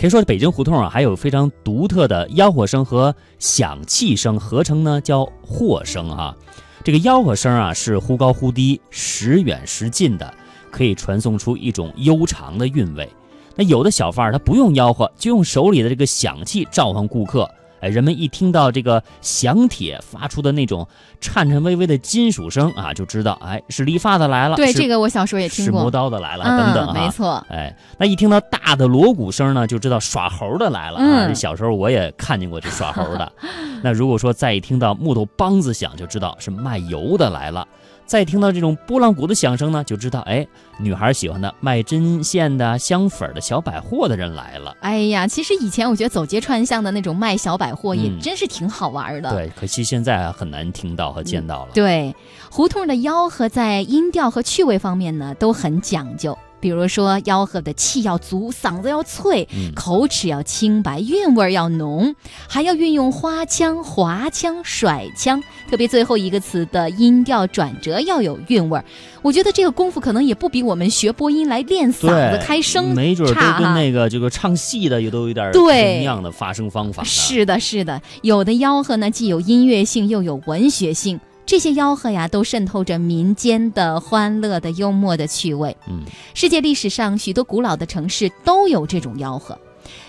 可以说北京胡同啊，还有非常独特的吆喝声和响气声合称呢，叫货声哈。这个吆喝声啊，是忽高忽低、时远时近的，可以传送出一种悠长的韵味。那有的小贩儿他不用吆喝，就用手里的这个响器召唤顾客。哎，人们一听到这个响铁发出的那种颤颤巍巍的金属声啊，就知道哎是理发的来了。对，这个我小时候也听过。是磨刀的来了，等等没错。哎，那一听到大的锣鼓声呢，就知道耍猴的来了啊。小时候我也看见过这耍猴的。那如果说再一听到木头梆子响，就知道是卖油的来了。再听到这种拨浪鼓的响声呢，就知道哎，女孩喜欢的卖针线的、香粉的小百货的人来了。哎呀，其实以前我觉得走街串巷的那种卖小百货也真是挺好玩的。对，可惜现在很难听到和见到了。对，胡同的吆喝在音调和趣味方面呢都很讲究。比如说，吆喝的气要足，嗓子要脆，口齿要清白，韵味要浓，还要运用花腔、滑腔、甩腔，特别最后一个词的音调转折要有韵味。我觉得这个功夫可能也不比我们学播音来练嗓子开声没准差跟那个这个唱戏的也都有点同样的发声方法。是的，是的，有的吆喝呢，既有音乐性，又有文学性。这些吆喝呀，都渗透着民间的欢乐的幽默的趣味。嗯，世界历史上许多古老的城市都有这种吆喝。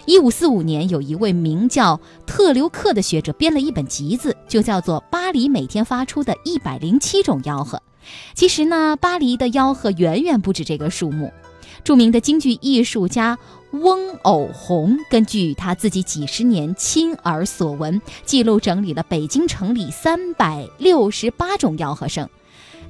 一五四五年，有一位名叫特留克的学者编了一本集子，就叫做《巴黎每天发出的一百零七种吆喝》。其实呢，巴黎的吆喝远远不止这个数目。著名的京剧艺术家。翁偶红根据他自己几十年亲耳所闻，记录整理了北京城里三百六十八种吆喝声。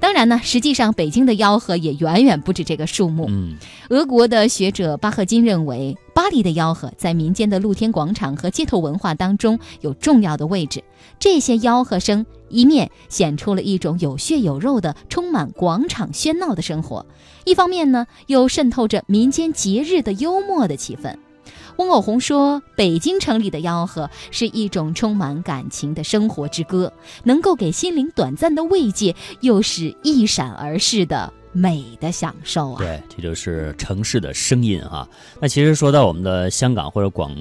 当然呢，实际上北京的吆喝也远远不止这个数目。嗯，俄国的学者巴赫金认为，巴黎的吆喝在民间的露天广场和街头文化当中有重要的位置。这些吆喝声一面显出了一种有血有肉的、充满广场喧闹的生活，一方面呢，又渗透着民间节日的幽默的气氛。翁偶红说：“北京城里的吆喝是一种充满感情的生活之歌，能够给心灵短暂的慰藉，又是一闪而逝的美的享受啊！”对，这就是城市的声音哈。那其实说到我们的香港或者广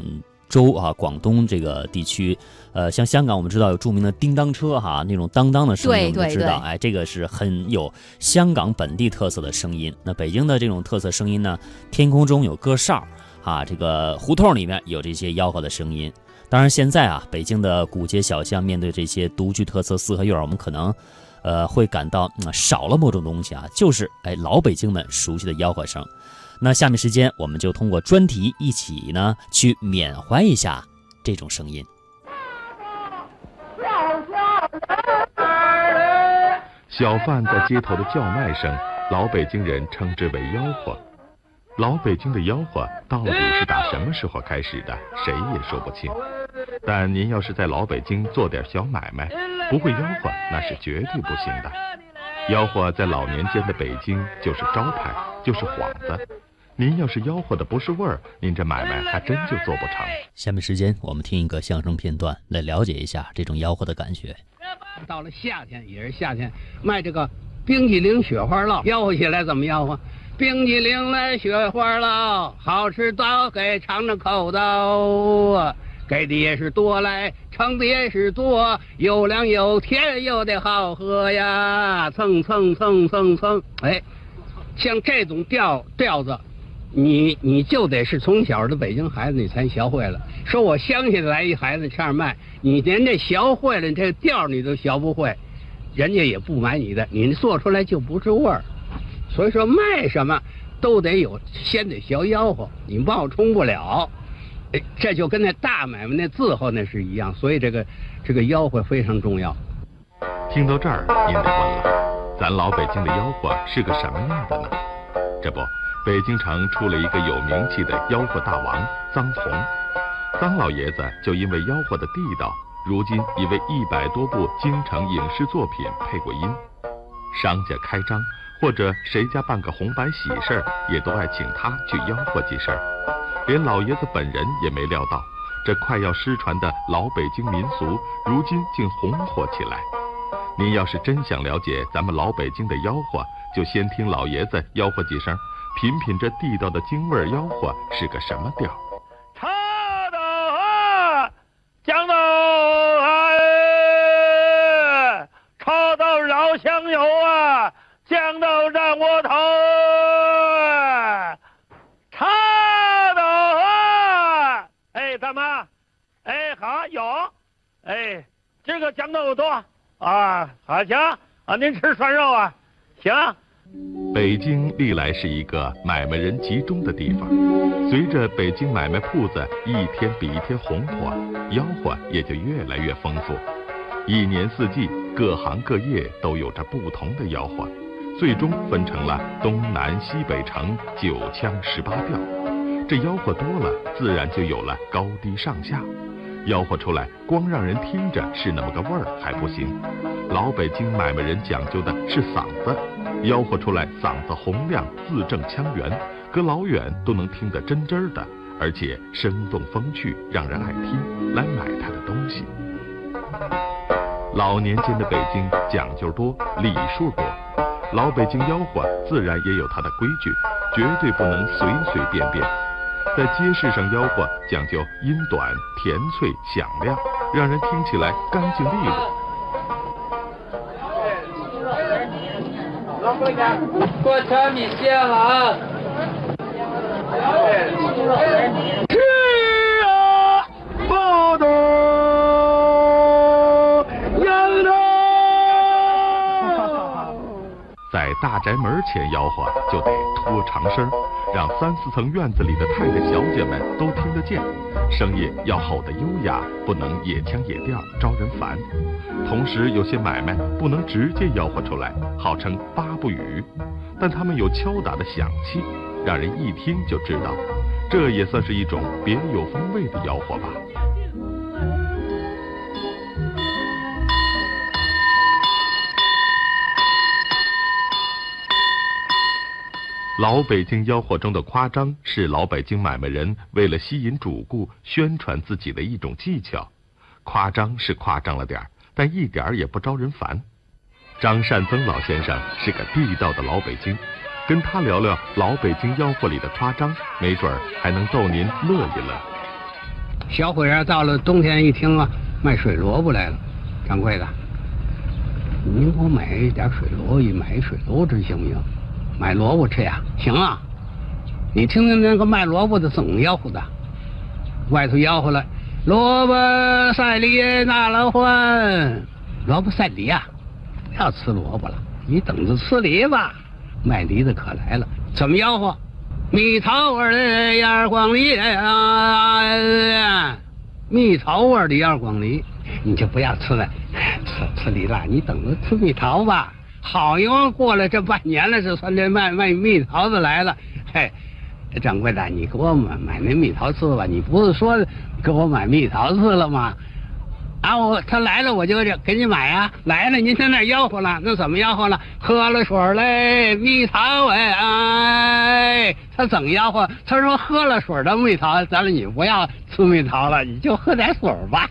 州啊、广东这个地区，呃，像香港我们知道有著名的叮当车哈，那种当当的声音，我们知道，哎，这个是很有香港本地特色的声音。那北京的这种特色声音呢，天空中有歌哨。啊，这个胡同里面有这些吆喝的声音。当然，现在啊，北京的古街小巷面对这些独具特色四合院，我们可能，呃，会感到少了某种东西啊，就是哎，老北京们熟悉的吆喝声。那下面时间，我们就通过专题一起呢，去缅怀一下这种声音。小贩在街头的叫卖声，老北京人称之为吆喝。老北京的吆喝到底是打什么时候开始的？谁也说不清。但您要是在老北京做点小买卖，不会吆喝那是绝对不行的。吆喝在老年间的北京就是招牌，就是幌子。您要是吆喝的不是味儿，您这买卖还真就做不成。下面时间我们听一个相声片段，来了解一下这种吆喝的感觉。到了夏天也是夏天，卖这个冰激凌雪花酪，吆喝起来怎么吆喝？冰激凌来雪花酪，好吃到给尝尝口道。给的也是多来，盛的也是多，又凉又甜又得好喝呀！蹭蹭蹭蹭蹭，哎，像这种调调子，你你就得是从小的北京孩子，你才学会了。说我乡下来一孩子这样卖，你连这学会了这调你都学不会，人家也不买你的，你做出来就不是味儿。所以说卖什么都得有，先得学吆喝，你冒充不了。哎，这就跟那大买卖那字号那是一样，所以这个这个吆喝非常重要。听到这儿，您得问了，咱老北京的吆喝是个什么样的呢？这不，北京城出了一个有名气的吆喝大王臧洪，臧老爷子就因为吆喝的地道，如今已为一百多部京城影视作品配过音，商家开张。或者谁家办个红白喜事儿，也都爱请他去吆喝几声。连老爷子本人也没料到，这快要失传的老北京民俗，如今竟红火起来。您要是真想了解咱们老北京的吆喝，就先听老爷子吆喝几声，品品这地道的京味儿吆喝是个什么调？炒豆啊，豇豆啊，炒豆熬香油啊，豇豆蘸窝头。炒豆啊，哎，大妈，哎，好有，哎，今个豇豆多啊，好行啊，您吃涮肉啊，行。北京历来是一个买卖人集中的地方，随着北京买卖铺子一天比一天红火，吆喝也就越来越丰富。一年四季，各行各业都有着不同的吆喝，最终分成了东南西北城九腔十八调。这吆喝多了，自然就有了高低上下。吆喝出来，光让人听着是那么个味儿还不行，老北京买卖人讲究的是嗓子，吆喝出来嗓子洪亮，字正腔圆，隔老远都能听得真真的，而且生动风趣，让人爱听，来买他的东西。老年间的北京讲究多，礼数多，老北京吆喝自然也有它的规矩，绝对不能随随便便。在街市上吆喝，讲究音短、甜脆、响亮，让人听起来干净利落。过桥，米线了啊！吃啊，不动。大宅门前吆喝，就得拖长声，让三四层院子里的太太小姐们都听得见。声音要吼得优雅，不能野腔野调，招人烦。同时，有些买卖不能直接吆喝出来，号称八不语，但他们有敲打的响器，让人一听就知道。这也算是一种别有风味的吆喝吧。老北京吆喝中的夸张，是老北京买卖人为了吸引主顾、宣传自己的一种技巧。夸张是夸张了点儿，但一点儿也不招人烦。张善增老先生是个地道的老北京，跟他聊聊老北京吆喝里的夸张，没准儿还能逗您乐一乐。小伙儿到了冬天一听啊，卖水萝卜来了，掌柜的，您给我买点水萝卜，买水萝卜行不行？买萝卜吃呀，行啊！你听听那个卖萝卜的怎么吆喝的？外头吆喝了，萝卜赛梨拿了欢，萝卜赛梨呀，不要吃萝卜了，你等着吃梨吧。卖梨的可来了，怎么吆喝？蜜桃味的眼光梨啊，蜜桃味的眼光梨，你就不要吃了，吃吃梨了，你等着吃蜜桃吧。好一会过了这半年了，这算这卖卖蜜桃子来了。嘿，掌柜的，你给我买买那蜜桃吃吧。你不是说给我买蜜桃吃了吗？啊，我他来了我就给你买啊。来了您在那吆喝了，那怎么吆喝了？喝了水嘞，蜜桃哎哎，他怎么吆喝？他说喝了水的蜜桃，咱了你不要吃蜜桃了，你就喝点水吧。